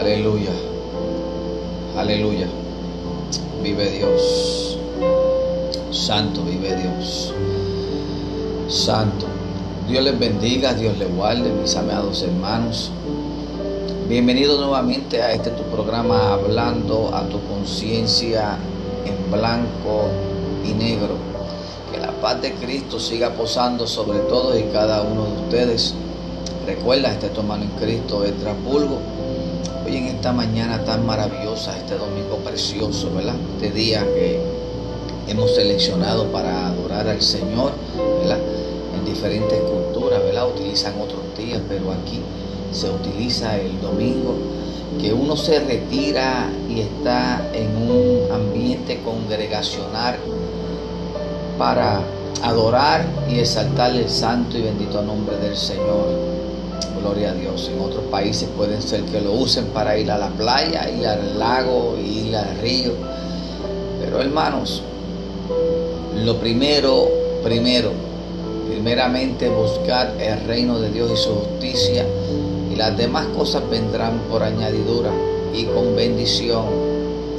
Aleluya. Aleluya. Vive Dios. Santo vive Dios. Santo. Dios les bendiga, Dios les guarde, mis amados hermanos. Bienvenido nuevamente a este tu programa hablando a tu conciencia en blanco y negro. Que la paz de Cristo siga posando sobre todos y cada uno de ustedes. Recuerda, este tu en Cristo es Trapulgo. Hoy en esta mañana tan maravillosa, este domingo precioso, ¿verdad? Este día que hemos seleccionado para adorar al Señor, ¿verdad? En diferentes culturas, ¿verdad? Utilizan otros días, pero aquí se utiliza el domingo, que uno se retira y está en un ambiente congregacional para adorar y exaltar el santo y bendito nombre del Señor. Gloria a Dios. En otros países pueden ser que lo usen para ir a la playa, ir al lago, ir al río. Pero hermanos, lo primero, primero, primeramente buscar el reino de Dios y su justicia y las demás cosas vendrán por añadidura y con bendición.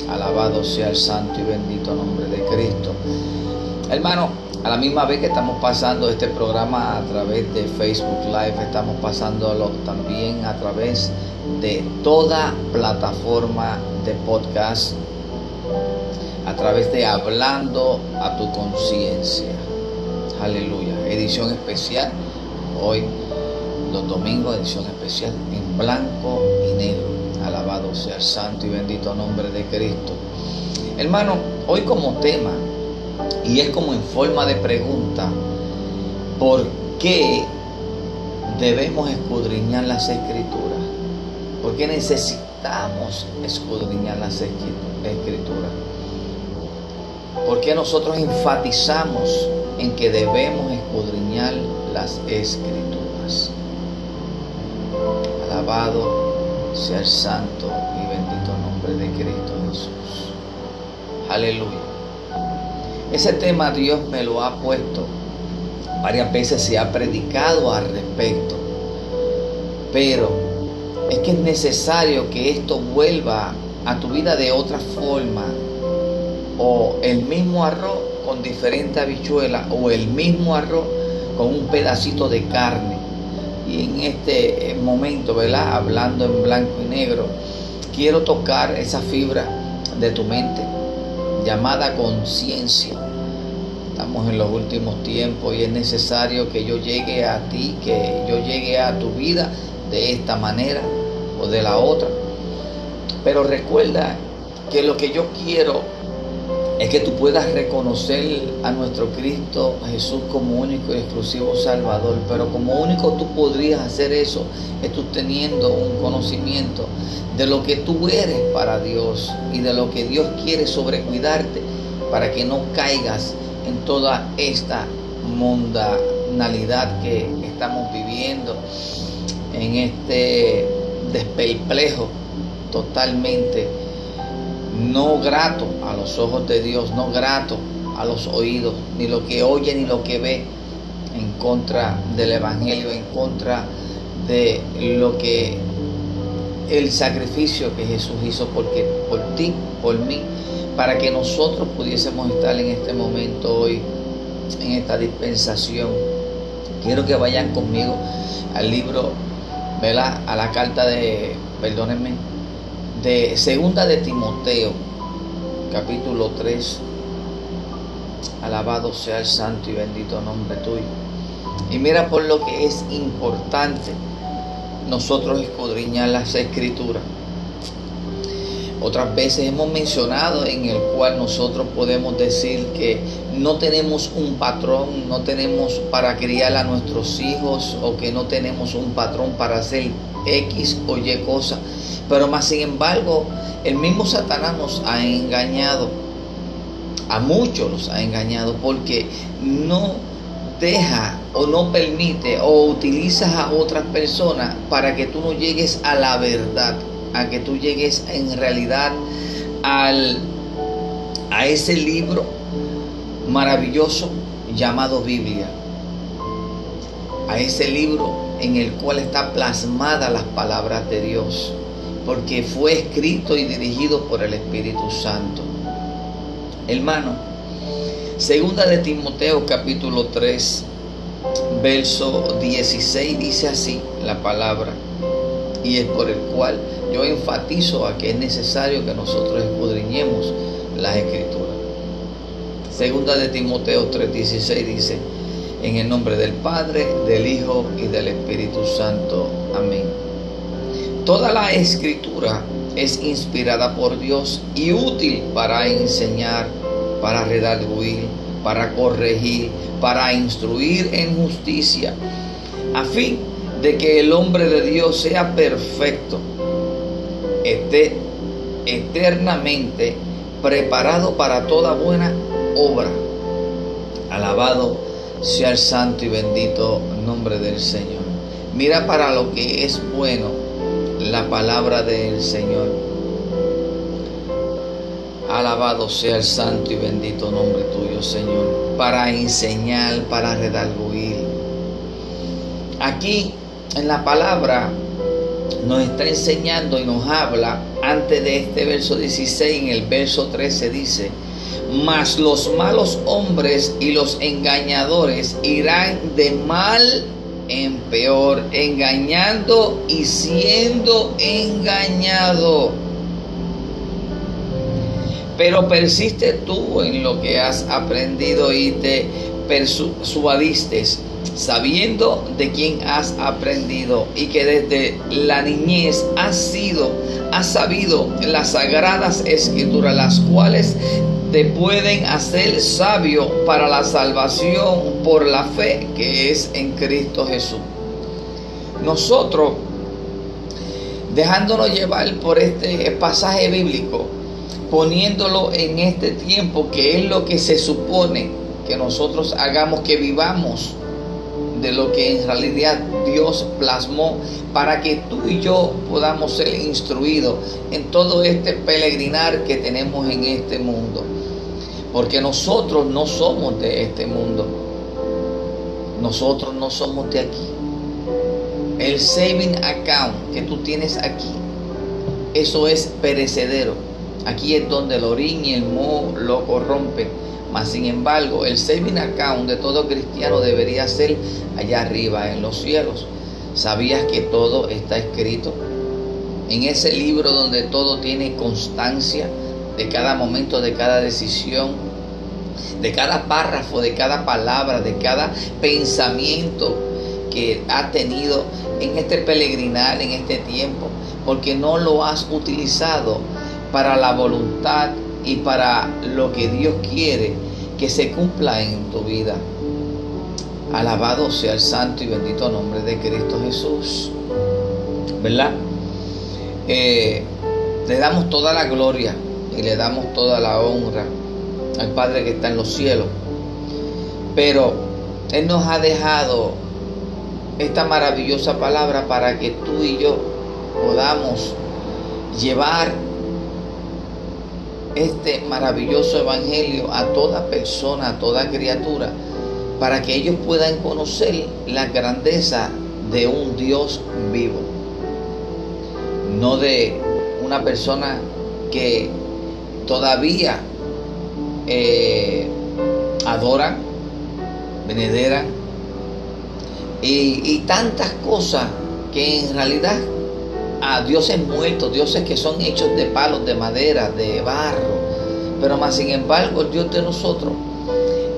Alabado sea el santo y bendito nombre de Cristo. Hermano, a la misma vez que estamos pasando este programa a través de Facebook Live, estamos pasándolo también a través de toda plataforma de podcast, a través de Hablando a tu conciencia. Aleluya. Edición especial hoy los domingos, edición especial en blanco y negro. Alabado sea el santo y bendito nombre de Cristo. Hermano, hoy como tema, y es como en forma de pregunta, ¿por qué debemos escudriñar las escrituras? ¿Por qué necesitamos escudriñar las escrituras? ¿Por qué nosotros enfatizamos en que debemos escudriñar las escrituras? Alabado sea el santo y bendito nombre de Cristo Jesús. Aleluya. Ese tema Dios me lo ha puesto. Varias veces se ha predicado al respecto. Pero es que es necesario que esto vuelva a tu vida de otra forma. O el mismo arroz con diferente habichuela. O el mismo arroz con un pedacito de carne y en este momento, ¿verdad? Hablando en blanco y negro, quiero tocar esa fibra de tu mente llamada conciencia. Estamos en los últimos tiempos y es necesario que yo llegue a ti, que yo llegue a tu vida de esta manera o de la otra. Pero recuerda que lo que yo quiero es que tú puedas reconocer a nuestro Cristo Jesús como único y exclusivo Salvador. Pero como único tú podrías hacer eso es tú teniendo un conocimiento de lo que tú eres para Dios y de lo que Dios quiere sobre cuidarte para que no caigas en toda esta mundanalidad que estamos viviendo, en este despelplejo totalmente no grato a los ojos de Dios, no grato a los oídos, ni lo que oye ni lo que ve en contra del Evangelio, en contra de lo que el sacrificio que Jesús hizo porque, por ti, por mí, para que nosotros pudiésemos estar en este momento hoy, en esta dispensación. Quiero que vayan conmigo al libro, ¿verdad? A la carta de, perdónenme, de segunda de Timoteo, capítulo 3. Alabado sea el santo y bendito nombre tuyo. Y mira por lo que es importante nosotros escudriñar las escrituras. Otras veces hemos mencionado en el cual nosotros podemos decir que no tenemos un patrón, no tenemos para criar a nuestros hijos o que no tenemos un patrón para hacer X o Y cosa. Pero más sin embargo, el mismo Satanás nos ha engañado. A muchos nos ha engañado porque no deja o no permite o utilizas a otras personas para que tú no llegues a la verdad a que tú llegues en realidad al, a ese libro maravilloso llamado Biblia. A ese libro en el cual está plasmada las palabras de Dios. Porque fue escrito y dirigido por el Espíritu Santo. Hermano, segunda de Timoteo capítulo 3, verso 16 dice así la palabra, y es por el cual yo enfatizo a que es necesario que nosotros escudriñemos las escrituras. Segunda de Timoteo 3:16 dice, en el nombre del Padre, del Hijo y del Espíritu Santo. Amén. Toda la escritura es inspirada por Dios y útil para enseñar, para redarguir, para corregir, para instruir en justicia, a fin de que el hombre de Dios sea perfecto, esté eternamente preparado para toda buena obra. Alabado sea el santo y bendito nombre del Señor. Mira para lo que es bueno la palabra del Señor. Alabado sea el santo y bendito nombre tuyo, Señor, para enseñar, para redarguir. Aquí en la palabra nos está enseñando y nos habla antes de este verso 16, en el verso 13 dice, mas los malos hombres y los engañadores irán de mal en peor, engañando y siendo engañado. Pero persiste tú en lo que has aprendido y te persuadiste, sabiendo de quién has aprendido y que desde la niñez has sido, has sabido las sagradas escrituras, las cuales te pueden hacer sabio para la salvación por la fe que es en Cristo Jesús. Nosotros, dejándonos llevar por este pasaje bíblico, poniéndolo en este tiempo que es lo que se supone que nosotros hagamos, que vivamos de lo que en realidad Dios plasmó para que tú y yo podamos ser instruidos en todo este peregrinar que tenemos en este mundo. Porque nosotros no somos de este mundo. Nosotros no somos de aquí. El saving account que tú tienes aquí, eso es perecedero. Aquí es donde el orín y el moho lo corrompen. Mas sin embargo, el saving de todo cristiano debería ser allá arriba, en los cielos. ¿Sabías que todo está escrito? En ese libro donde todo tiene constancia de cada momento, de cada decisión, de cada párrafo, de cada palabra, de cada pensamiento que ha tenido en este peregrinar, en este tiempo, porque no lo has utilizado para la voluntad y para lo que Dios quiere que se cumpla en tu vida. Alabado sea el santo y bendito nombre de Cristo Jesús. ¿Verdad? Eh, le damos toda la gloria y le damos toda la honra al Padre que está en los cielos. Pero Él nos ha dejado esta maravillosa palabra para que tú y yo podamos llevar este maravilloso evangelio a toda persona, a toda criatura, para que ellos puedan conocer la grandeza de un Dios vivo, no de una persona que todavía eh, adoran, y tantas cosas que en realidad a dioses muertos, dioses que son hechos de palos, de madera, de barro. Pero más sin embargo, el Dios de nosotros,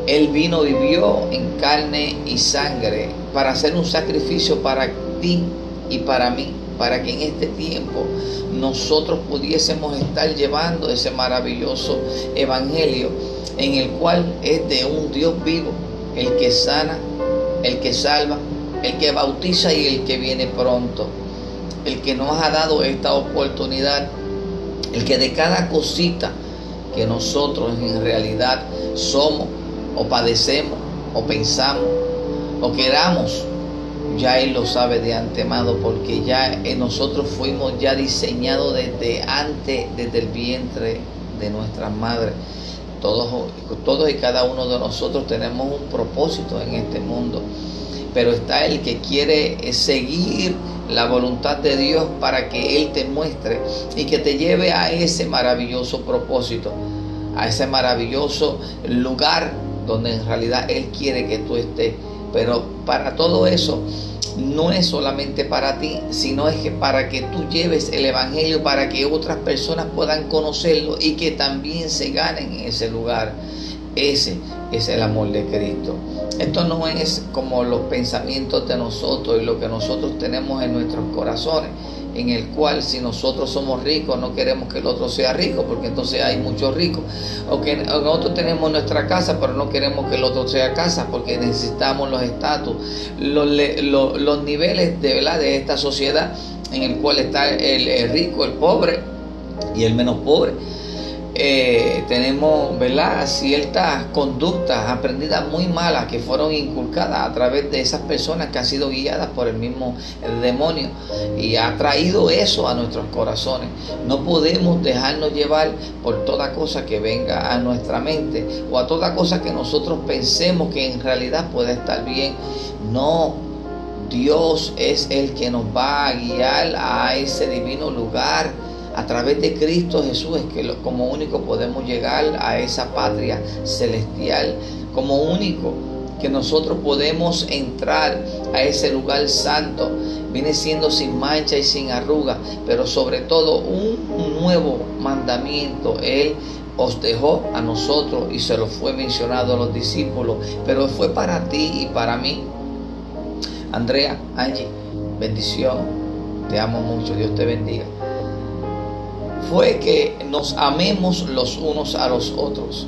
Él vino, vivió en carne y sangre para hacer un sacrificio para ti y para mí, para que en este tiempo nosotros pudiésemos estar llevando ese maravilloso evangelio en el cual es de un Dios vivo, el que sana, el que salva, el que bautiza y el que viene pronto el que nos ha dado esta oportunidad, el que de cada cosita que nosotros en realidad somos o padecemos o pensamos o queramos, ya Él lo sabe de antemano porque ya nosotros fuimos ya diseñados desde antes, desde el vientre de nuestras madres. Todos, todos y cada uno de nosotros tenemos un propósito en este mundo, pero está el que quiere seguir la voluntad de Dios para que Él te muestre y que te lleve a ese maravilloso propósito, a ese maravilloso lugar donde en realidad Él quiere que tú estés. Pero para todo eso no es solamente para ti, sino es que para que tú lleves el Evangelio, para que otras personas puedan conocerlo y que también se ganen en ese lugar. Ese es el amor de Cristo. Esto no es como los pensamientos de nosotros y lo que nosotros tenemos en nuestros corazones, en el cual si nosotros somos ricos no queremos que el otro sea rico, porque entonces hay muchos ricos. O que nosotros tenemos nuestra casa, pero no queremos que el otro sea casa, porque necesitamos los estatus, los, los, niveles de, ¿verdad? de esta sociedad en el cual está el rico, el pobre y el menos pobre. Eh, tenemos ¿verdad? ciertas conductas aprendidas muy malas que fueron inculcadas a través de esas personas que han sido guiadas por el mismo demonio y ha traído eso a nuestros corazones. No podemos dejarnos llevar por toda cosa que venga a nuestra mente o a toda cosa que nosotros pensemos que en realidad puede estar bien. No, Dios es el que nos va a guiar a ese divino lugar a través de Cristo Jesús es que como único podemos llegar a esa patria celestial, como único que nosotros podemos entrar a ese lugar santo. Viene siendo sin mancha y sin arruga, pero sobre todo un nuevo mandamiento. Él os dejó a nosotros y se lo fue mencionado a los discípulos, pero fue para ti y para mí. Andrea, Angie, bendición. Te amo mucho. Dios te bendiga fue que nos amemos los unos a los otros.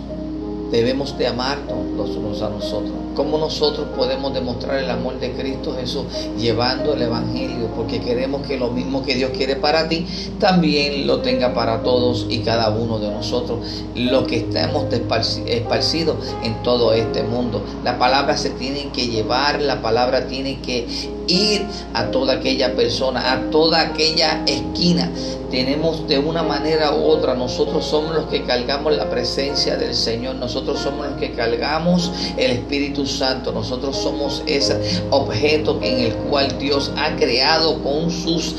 Debemos de amarnos los unos a nosotros. ¿Cómo nosotros podemos demostrar el amor de Cristo Jesús llevando el Evangelio? Porque queremos que lo mismo que Dios quiere para ti, también lo tenga para todos y cada uno de nosotros, los que estamos esparcidos en todo este mundo. La palabra se tiene que llevar, la palabra tiene que ir a toda aquella persona, a toda aquella esquina. Tenemos de una manera u otra, nosotros somos los que cargamos la presencia del Señor, nosotros somos los que cargamos el Espíritu Santo, nosotros somos ese objeto en el cual Dios ha creado con sus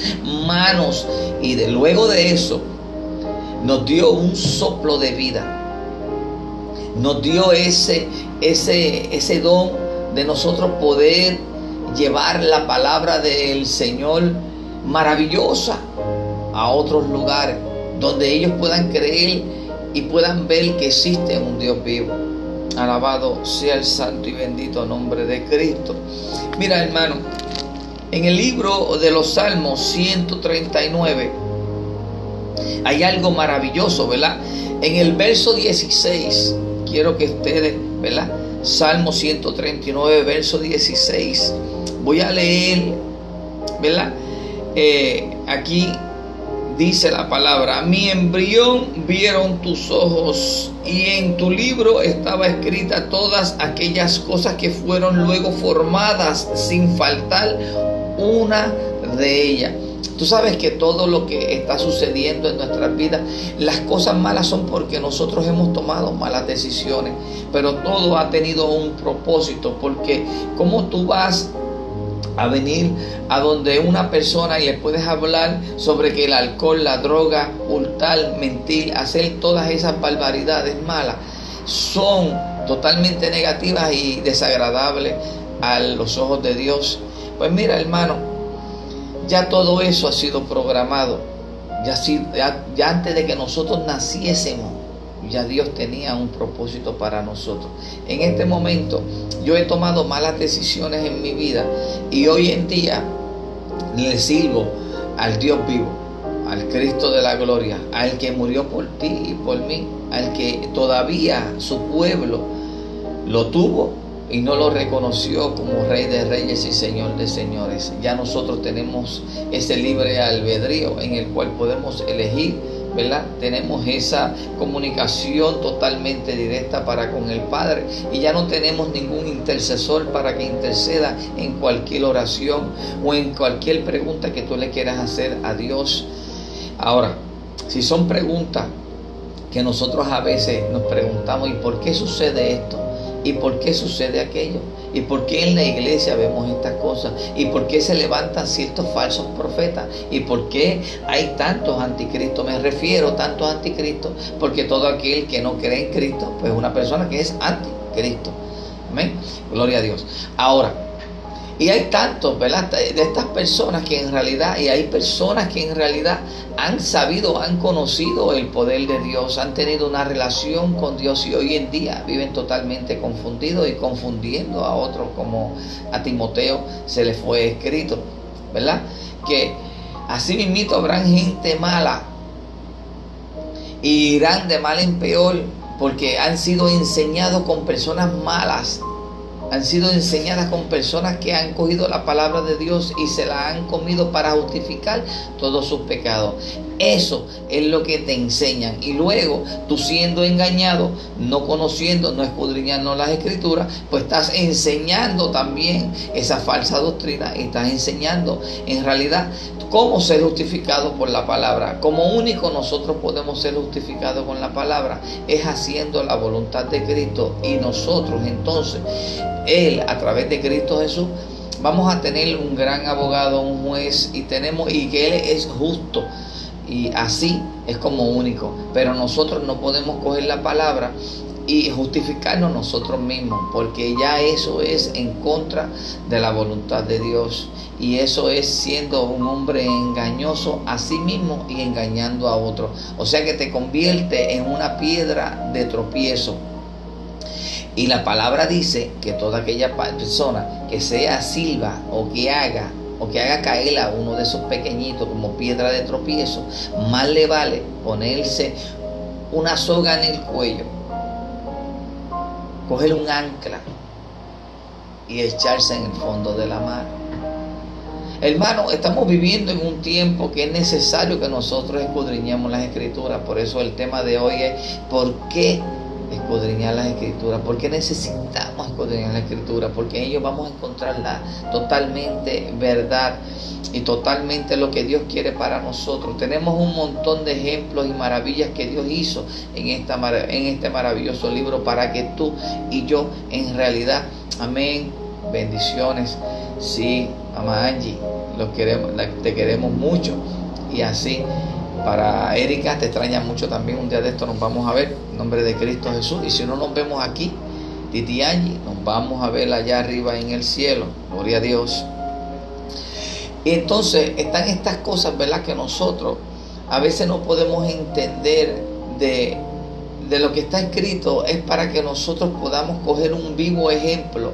manos y de luego de eso nos dio un soplo de vida. Nos dio ese ese ese don de nosotros poder llevar la palabra del Señor maravillosa a otros lugares donde ellos puedan creer y puedan ver que existe un Dios vivo. Alabado sea el santo y bendito nombre de Cristo. Mira hermano, en el libro de los Salmos 139 hay algo maravilloso, ¿verdad? En el verso 16, quiero que ustedes, ¿verdad? Salmo 139, verso 16 Voy a leer, ¿verdad? Eh, aquí dice la palabra, mi embrión vieron tus ojos y en tu libro estaba escrita todas aquellas cosas que fueron luego formadas sin faltar una de ellas. Tú sabes que todo lo que está sucediendo en nuestras vidas, las cosas malas son porque nosotros hemos tomado malas decisiones, pero todo ha tenido un propósito, porque como tú vas a venir a donde una persona y le puedes hablar sobre que el alcohol, la droga, hurtar, mentir, hacer todas esas barbaridades malas son totalmente negativas y desagradables a los ojos de Dios. Pues mira hermano, ya todo eso ha sido programado. Ya, ya, ya antes de que nosotros naciésemos, ya Dios tenía un propósito para nosotros. En este momento yo he tomado malas decisiones en mi vida y hoy en día le sirvo al Dios vivo, al Cristo de la gloria, al que murió por ti y por mí, al que todavía su pueblo lo tuvo y no lo reconoció como rey de reyes y señor de señores. Ya nosotros tenemos ese libre albedrío en el cual podemos elegir tenemos esa comunicación totalmente directa para con el Padre y ya no tenemos ningún intercesor para que interceda en cualquier oración o en cualquier pregunta que tú le quieras hacer a Dios. Ahora, si son preguntas que nosotros a veces nos preguntamos, ¿y por qué sucede esto? ¿Y por qué sucede aquello? ¿Y por qué en la iglesia vemos estas cosas? ¿Y por qué se levantan ciertos falsos profetas? ¿Y por qué hay tantos anticristos? Me refiero a tantos anticristos porque todo aquel que no cree en Cristo, pues es una persona que es anticristo. Amén. Gloria a Dios. Ahora, y hay tantos, ¿verdad? De estas personas que en realidad, y hay personas que en realidad han sabido, han conocido el poder de Dios, han tenido una relación con Dios y hoy en día viven totalmente confundidos y confundiendo a otros como a Timoteo se le fue escrito, ¿verdad? Que así mismito habrán gente mala y irán de mal en peor porque han sido enseñados con personas malas han sido enseñadas con personas que han cogido la palabra de Dios y se la han comido para justificar todos sus pecados. Eso es lo que te enseñan. Y luego, tú siendo engañado, no conociendo, no escudriñando las escrituras, pues estás enseñando también esa falsa doctrina y estás enseñando en realidad cómo ser justificado por la palabra. Como único nosotros podemos ser justificados con la palabra es haciendo la voluntad de Cristo y nosotros entonces, Él a través de Cristo Jesús, vamos a tener un gran abogado, un juez y tenemos y que Él es justo y así es como único. Pero nosotros no podemos coger la palabra y justificarnos nosotros mismos, porque ya eso es en contra de la voluntad de Dios. Y eso es siendo un hombre engañoso a sí mismo y engañando a otro. O sea que te convierte en una piedra de tropiezo. Y la palabra dice que toda aquella persona que sea silba o que haga o que haga caer a uno de esos pequeñitos como piedra de tropiezo, más le vale ponerse una soga en el cuello, coger un ancla y echarse en el fondo de la mar. Hermano, estamos viviendo en un tiempo que es necesario que nosotros escudriñemos las escrituras. Por eso el tema de hoy es ¿por qué escudriñar las escrituras? ¿Por qué necesitamos escudriñar la escritura? Porque en ellos vamos a encontrar la totalmente verdad y totalmente lo que Dios quiere para nosotros. Tenemos un montón de ejemplos y maravillas que Dios hizo en, esta, en este maravilloso libro para que tú y yo en realidad, amén, bendiciones Sí, mamá Angie, lo queremos, te queremos mucho. Y así, para Erika, te extraña mucho también. Un día de esto nos vamos a ver, en nombre de Cristo Jesús. Y si no nos vemos aquí, Titi nos vamos a ver allá arriba en el cielo. Gloria a Dios. Y entonces están estas cosas, ¿verdad? Que nosotros a veces no podemos entender de de lo que está escrito es para que nosotros podamos coger un vivo ejemplo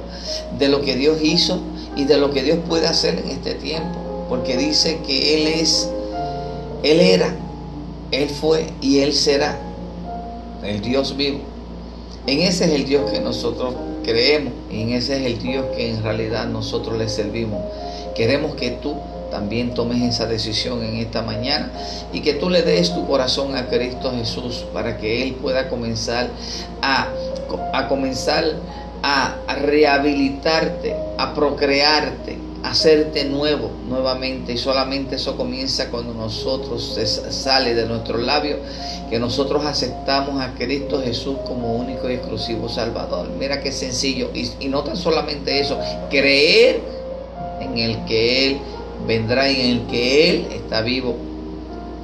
de lo que Dios hizo y de lo que Dios puede hacer en este tiempo. Porque dice que Él es, Él era, Él fue y Él será el Dios vivo. En ese es el Dios que nosotros creemos y en ese es el Dios que en realidad nosotros le servimos. Queremos que tú también tomes esa decisión en esta mañana y que tú le des tu corazón a Cristo Jesús para que Él pueda comenzar a, a comenzar a rehabilitarte, a procrearte, hacerte nuevo nuevamente. Y solamente eso comienza cuando nosotros sale de nuestros labios, que nosotros aceptamos a Cristo Jesús como único y exclusivo Salvador. Mira qué sencillo. Y, y no tan solamente eso, creer en el que Él vendrá y en el que Él está vivo.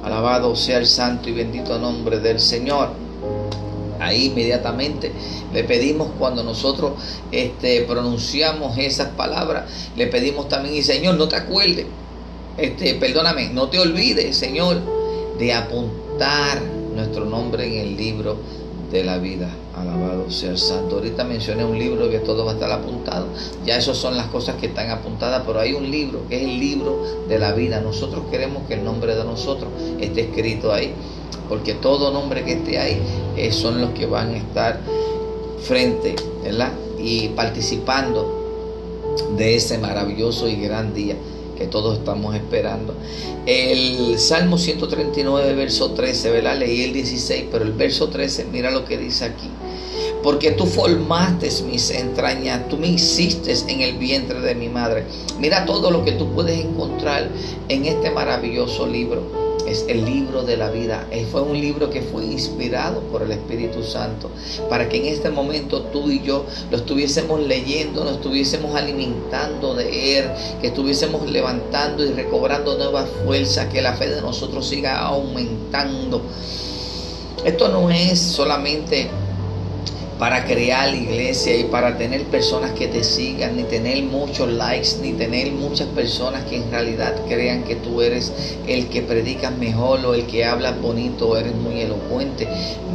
Alabado sea el santo y bendito nombre del Señor. Ahí inmediatamente le pedimos cuando nosotros este, pronunciamos esas palabras, le pedimos también, y Señor, no te acuerdes, este, perdóname, no te olvides, Señor, de apuntar nuestro nombre en el libro de la vida. Alabado sea el santo. Ahorita mencioné un libro que todo va a estar apuntado. Ya esas son las cosas que están apuntadas, pero hay un libro que es el libro de la vida. Nosotros queremos que el nombre de nosotros esté escrito ahí, porque todo nombre que esté ahí eh, son los que van a estar frente, ¿verdad? Y participando de ese maravilloso y gran día que todos estamos esperando. El Salmo 139, verso 13, ¿verdad? Leí el 16, pero el verso 13, mira lo que dice aquí. Porque tú formaste mis entrañas, tú me hiciste en el vientre de mi madre. Mira todo lo que tú puedes encontrar en este maravilloso libro es el libro de la vida. Fue un libro que fue inspirado por el Espíritu Santo para que en este momento tú y yo lo estuviésemos leyendo, lo estuviésemos alimentando de Él, que estuviésemos levantando y recobrando nuevas fuerzas, que la fe de nosotros siga aumentando. Esto no es solamente para crear iglesia y para tener personas que te sigan, ni tener muchos likes, ni tener muchas personas que en realidad crean que tú eres el que predicas mejor o el que habla bonito o eres muy elocuente.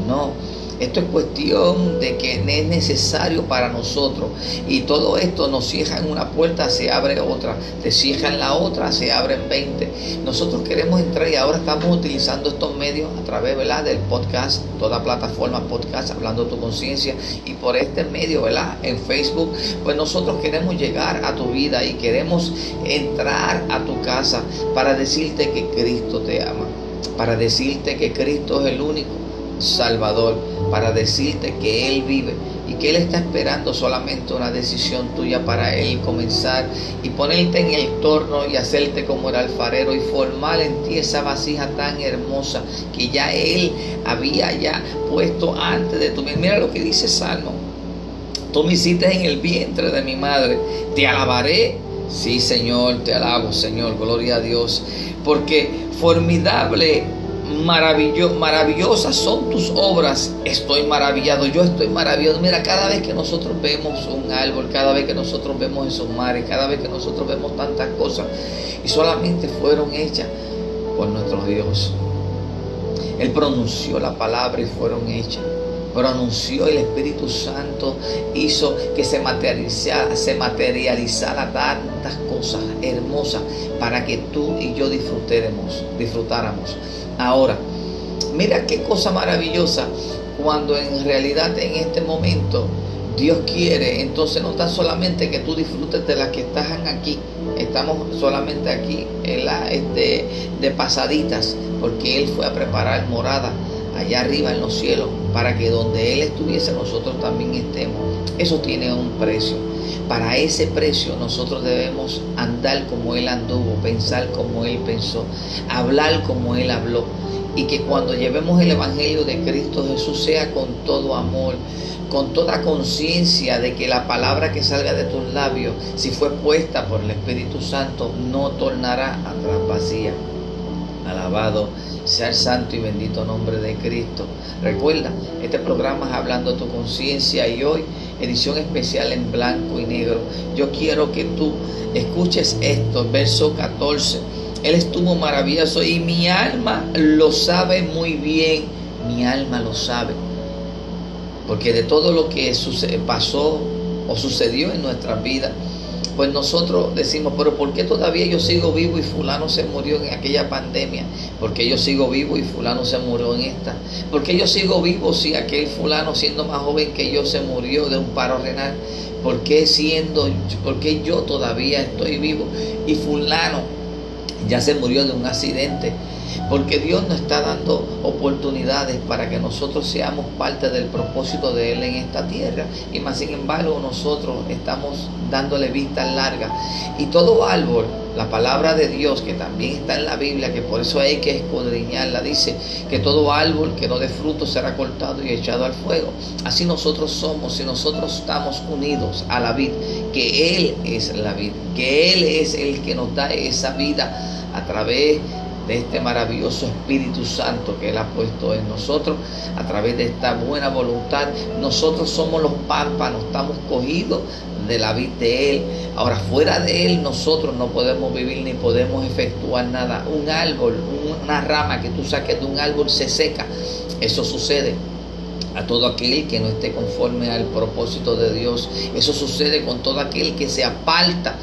No esto es cuestión de que es necesario para nosotros. Y todo esto nos cierra en una puerta, se abre otra. Te cierra en la otra, se abren 20. Nosotros queremos entrar y ahora estamos utilizando estos medios a través ¿verdad? del podcast, toda plataforma podcast, hablando tu conciencia. Y por este medio, ¿verdad? En Facebook, pues nosotros queremos llegar a tu vida y queremos entrar a tu casa para decirte que Cristo te ama. Para decirte que Cristo es el único Salvador para decirte que Él vive y que Él está esperando solamente una decisión tuya para Él comenzar y ponerte en el torno y hacerte como el alfarero y formar en ti esa vasija tan hermosa que ya Él había ya puesto antes de tu Mira lo que dice Salmo. Tú me hiciste en el vientre de mi madre. Te alabaré. Sí, Señor, te alabo, Señor. Gloria a Dios. Porque formidable maravillosas son tus obras. Estoy maravillado, yo estoy maravillado. Mira, cada vez que nosotros vemos un árbol, cada vez que nosotros vemos esos mares, cada vez que nosotros vemos tantas cosas, y solamente fueron hechas por nuestro Dios. Él pronunció la palabra y fueron hechas. Pronunció el Espíritu Santo, hizo que se materializara, se tantas cosas hermosas para que tú y yo disfrutáramos, disfrutáramos. Ahora, mira qué cosa maravillosa cuando en realidad en este momento Dios quiere, entonces no tan solamente que tú disfrutes de las que están aquí, estamos solamente aquí en la, este, de pasaditas, porque Él fue a preparar morada allá arriba en los cielos, para que donde Él estuviese nosotros también estemos. Eso tiene un precio. Para ese precio nosotros debemos andar como Él anduvo, pensar como Él pensó, hablar como Él habló. Y que cuando llevemos el Evangelio de Cristo Jesús sea con todo amor, con toda conciencia de que la palabra que salga de tus labios, si fue puesta por el Espíritu Santo, no tornará atrás vacía. Alabado sea el santo y bendito nombre de Cristo. Recuerda, este programa es Hablando tu conciencia y hoy edición especial en blanco y negro. Yo quiero que tú escuches esto, verso 14. Él estuvo maravilloso y mi alma lo sabe muy bien. Mi alma lo sabe. Porque de todo lo que pasó o sucedió en nuestra vida, pues nosotros decimos, pero ¿por qué todavía yo sigo vivo y fulano se murió en aquella pandemia? ¿Por qué yo sigo vivo y fulano se murió en esta? ¿Por qué yo sigo vivo si aquel fulano siendo más joven que yo se murió de un paro renal? ¿Por qué siendo, por qué yo todavía estoy vivo y fulano ya se murió de un accidente? Porque Dios nos está dando oportunidades para que nosotros seamos parte del propósito de Él en esta tierra. Y más sin embargo nosotros estamos dándole vista larga. Y todo árbol, la palabra de Dios que también está en la Biblia, que por eso hay que escudriñarla, dice que todo árbol que no dé fruto será cortado y echado al fuego. Así nosotros somos, si nosotros estamos unidos a la vid, que Él es la vid, que Él es el que nos da esa vida a través de este maravilloso Espíritu Santo que Él ha puesto en nosotros a través de esta buena voluntad. Nosotros somos los pámpanos, estamos cogidos de la vida de Él. Ahora, fuera de Él, nosotros no podemos vivir ni podemos efectuar nada. Un árbol, una rama que tú saques de un árbol se seca. Eso sucede a todo aquel que no esté conforme al propósito de Dios. Eso sucede con todo aquel que se aparta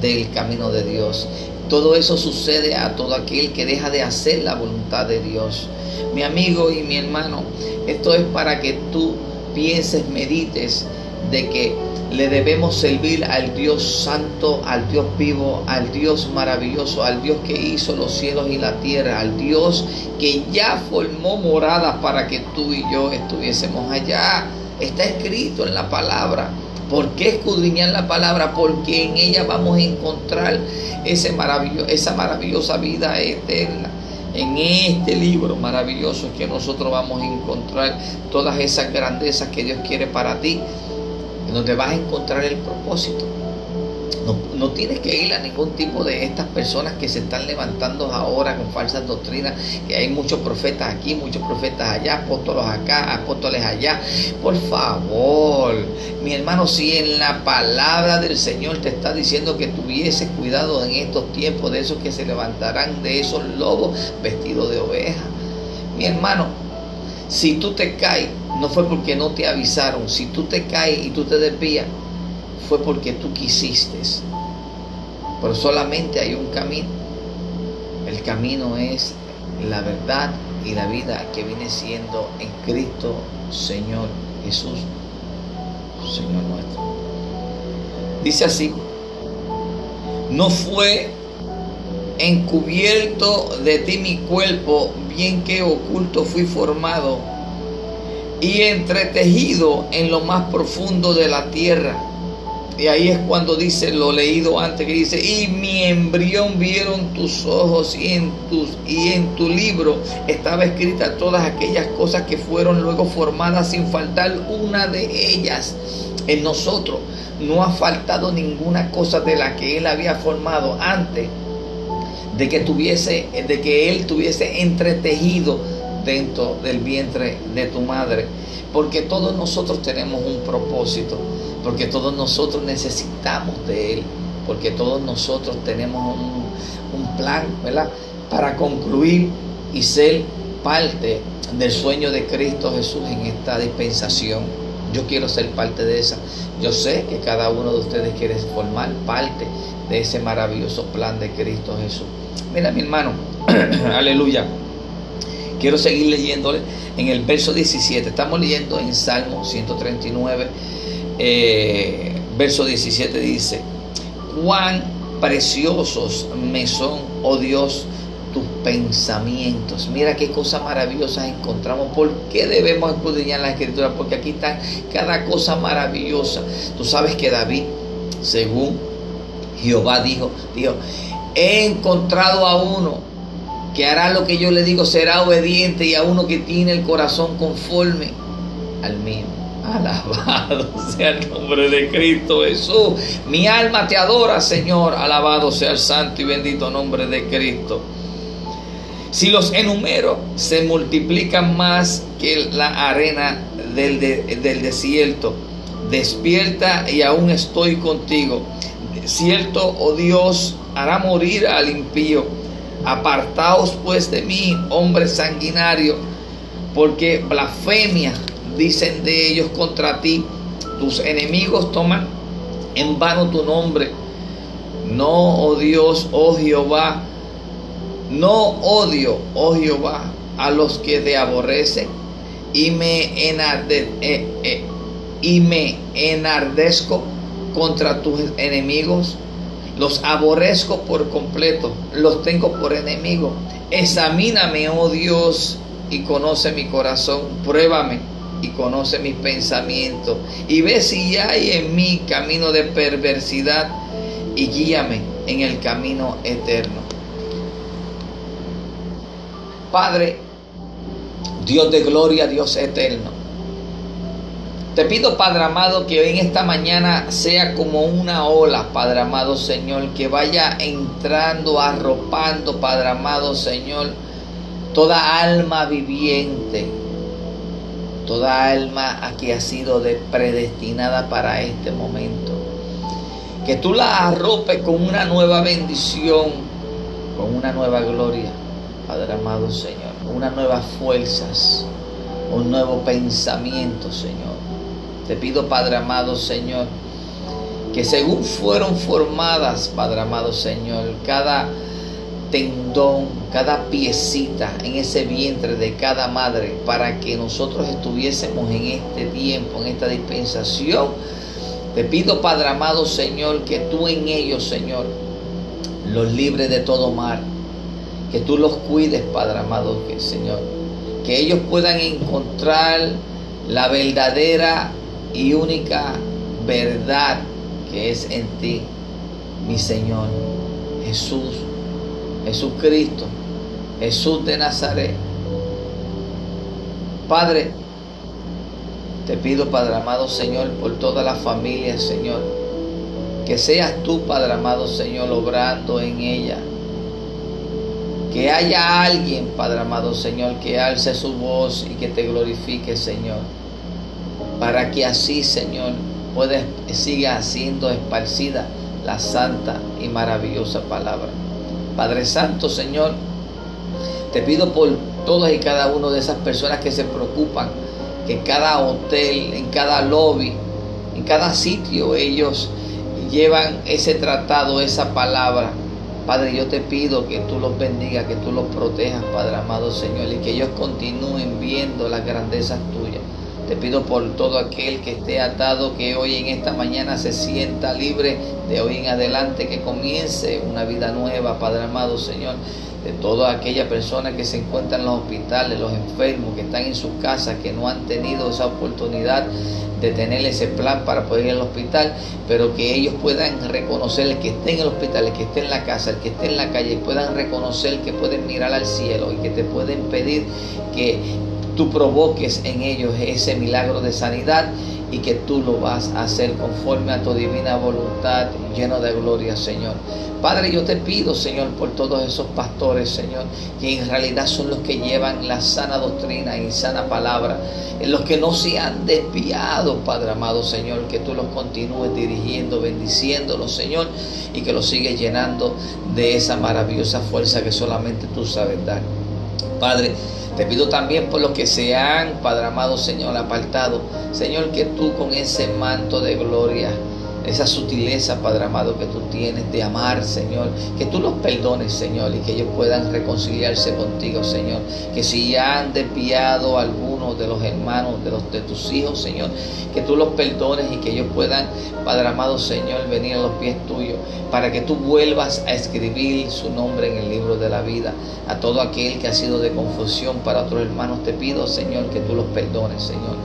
del camino de Dios. Todo eso sucede a todo aquel que deja de hacer la voluntad de Dios. Mi amigo y mi hermano, esto es para que tú pienses, medites de que le debemos servir al Dios santo, al Dios vivo, al Dios maravilloso, al Dios que hizo los cielos y la tierra, al Dios que ya formó moradas para que tú y yo estuviésemos allá. Está escrito en la palabra. ¿Por qué escudriñar la palabra? Porque en ella vamos a encontrar esa maravillosa vida eterna. En este libro maravilloso que nosotros vamos a encontrar todas esas grandezas que Dios quiere para ti, donde vas a encontrar el propósito. No, tienes que ir a ningún tipo de estas personas que se están levantando ahora con falsas doctrinas, que hay muchos profetas aquí, muchos profetas allá, apóstolos acá, apóstoles allá. Por favor, mi hermano, si en la palabra del Señor te está diciendo que tuvieses cuidado en estos tiempos de esos que se levantarán, de esos lobos vestidos de oveja. Mi hermano, si tú te caes, no fue porque no te avisaron. Si tú te caes y tú te desvías, fue porque tú quisiste. Pero solamente hay un camino. El camino es la verdad y la vida que viene siendo en Cristo Señor Jesús, Señor nuestro. Dice así, no fue encubierto de ti mi cuerpo, bien que oculto fui formado y entretejido en lo más profundo de la tierra y ahí es cuando dice lo leído antes que dice, y mi embrión vieron tus ojos y en, tus, y en tu libro estaba escrita todas aquellas cosas que fueron luego formadas sin faltar una de ellas en nosotros. No ha faltado ninguna cosa de la que él había formado antes de que tuviese, de que él tuviese entretejido dentro del vientre de tu madre. Porque todos nosotros tenemos un propósito porque todos nosotros necesitamos de Él, porque todos nosotros tenemos un, plan, ¿verdad? Para concluir y ser parte del sueño de Cristo Jesús en esta dispensación. Yo quiero ser parte de esa. Yo sé que cada uno de ustedes quiere formar parte de ese maravilloso plan de Cristo Jesús. Mira mi hermano, aleluya. Quiero seguir leyéndole en el verso 17. Estamos leyendo en Salmo 139 eh, verso 17 dice, cuán preciosos me son, oh Dios, tus pensamientos. Mira qué cosas maravillosas encontramos. ¿Por qué debemos escudriñar la escritura? Porque aquí está cada cosa maravillosa. Tú sabes que David, según Jehová dijo, dijo, he encontrado a uno que hará lo que yo le digo, será obediente y a uno que tiene el corazón conforme al mío. Alabado sea el nombre de Cristo Jesús. Mi alma te adora, Señor. Alabado sea el santo y bendito nombre de Cristo. Si los enumero, se multiplican más que la arena del, del desierto. Despierta y aún estoy contigo. Cierto, oh Dios, hará morir al impío. Apartaos pues de mí, hombre sanguinario, porque blasfemia dicen de ellos contra ti. Tus enemigos toman en vano tu nombre. No, oh Dios, oh Jehová, no odio, oh Jehová, a los que te aborrecen y me, eh, eh, y me enardezco contra tus enemigos. Los aborrezco por completo, los tengo por enemigos. Examíname, oh Dios, y conoce mi corazón. Pruébame y conoce mis pensamientos y ve si hay en mí camino de perversidad y guíame en el camino eterno. Padre, Dios de gloria, Dios eterno. Te pido, Padre amado, que en esta mañana sea como una ola, Padre amado Señor, que vaya entrando, arropando, Padre amado Señor, toda alma viviente toda alma aquí ha sido predestinada para este momento. Que tú la arropes con una nueva bendición, con una nueva gloria, Padre amado Señor, unas nuevas fuerzas, un nuevo pensamiento, Señor. Te pido, Padre amado Señor, que según fueron formadas, Padre amado Señor, cada tendón, cada piecita en ese vientre de cada madre para que nosotros estuviésemos en este tiempo, en esta dispensación. Te pido, Padre amado Señor, que tú en ellos, Señor, los libres de todo mal, que tú los cuides, Padre amado Señor, que ellos puedan encontrar la verdadera y única verdad que es en ti, mi Señor Jesús Jesucristo, Jesús de Nazaret. Padre, te pido, Padre amado Señor, por toda la familia, Señor, que seas tú, Padre amado Señor, obrando en ella. Que haya alguien, Padre amado Señor, que alce su voz y que te glorifique, Señor. Para que así, Señor, siga siendo esparcida la santa y maravillosa palabra. Padre Santo, Señor, te pido por todas y cada una de esas personas que se preocupan, que en cada hotel, en cada lobby, en cada sitio ellos llevan ese tratado, esa palabra. Padre, yo te pido que tú los bendigas, que tú los protejas, Padre amado Señor, y que ellos continúen viendo las grandezas tuyas. Te pido por todo aquel que esté atado, que hoy en esta mañana se sienta libre de hoy en adelante, que comience una vida nueva, Padre amado Señor de toda aquella persona que se encuentra en los hospitales, los enfermos que están en sus casas, que no han tenido esa oportunidad de tener ese plan para poder ir al hospital, pero que ellos puedan reconocer el que esté en el hospital, el que esté en la casa, el que esté en la calle, puedan reconocer que pueden mirar al cielo y que te pueden pedir que tú provoques en ellos ese milagro de sanidad y que tú lo vas a hacer conforme a tu divina voluntad, lleno de gloria, Señor. Padre, yo te pido, Señor, por todos esos pastores, Señor, que en realidad son los que llevan la sana doctrina y sana palabra, en los que no se han desviado, Padre amado, Señor, que tú los continúes dirigiendo, bendiciéndolos, Señor, y que los sigues llenando de esa maravillosa fuerza que solamente tú sabes dar. Padre, te pido también por los que se han, Padre amado Señor, apartado. Señor, que tú con ese manto de gloria, esa sutileza, Padre amado, que tú tienes de amar, Señor, que tú los perdones, Señor, y que ellos puedan reconciliarse contigo, Señor. Que si han desviado de los hermanos, de, los, de tus hijos, Señor, que tú los perdones y que ellos puedan, Padre amado, Señor, venir a los pies tuyos, para que tú vuelvas a escribir su nombre en el libro de la vida. A todo aquel que ha sido de confusión para otros hermanos, te pido, Señor, que tú los perdones, Señor.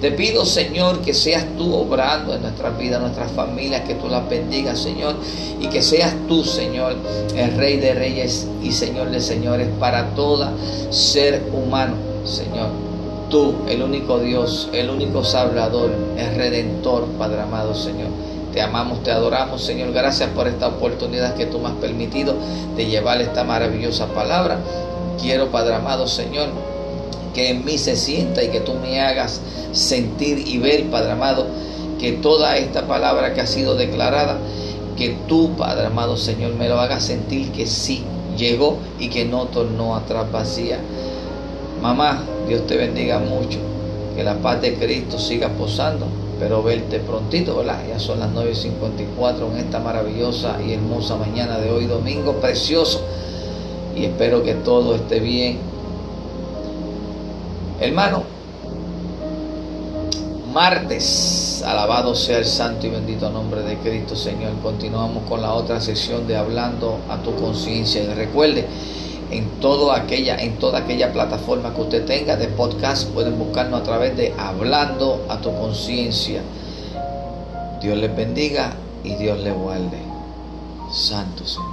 Te pido, Señor, que seas tú obrando en nuestras vidas, en nuestras familias, que tú las bendigas, Señor, y que seas tú, Señor, el Rey de Reyes y Señor de Señores para todo ser humano, Señor. Tú, el único Dios, el único Salvador, el Redentor, Padre amado, Señor. Te amamos, te adoramos, Señor. Gracias por esta oportunidad que tú me has permitido de llevar esta maravillosa palabra. Quiero, Padre amado, Señor, que en mí se sienta y que tú me hagas sentir y ver, Padre amado, que toda esta palabra que ha sido declarada, que tú, Padre amado Señor, me lo hagas sentir que sí llegó y que no tornó atrás vacía. Mamá, Dios te bendiga mucho, que la paz de Cristo siga posando, pero verte prontito, ¿verdad? Ya son las 9.54 en esta maravillosa y hermosa mañana de hoy, domingo precioso, y espero que todo esté bien. Hermano, martes. Alabado sea el santo y bendito nombre de Cristo, Señor. Continuamos con la otra sesión de hablando a tu conciencia. Y recuerde, en, todo aquella, en toda aquella plataforma que usted tenga de podcast, pueden buscarnos a través de Hablando a tu conciencia. Dios les bendiga y Dios les guarde. Santo Señor.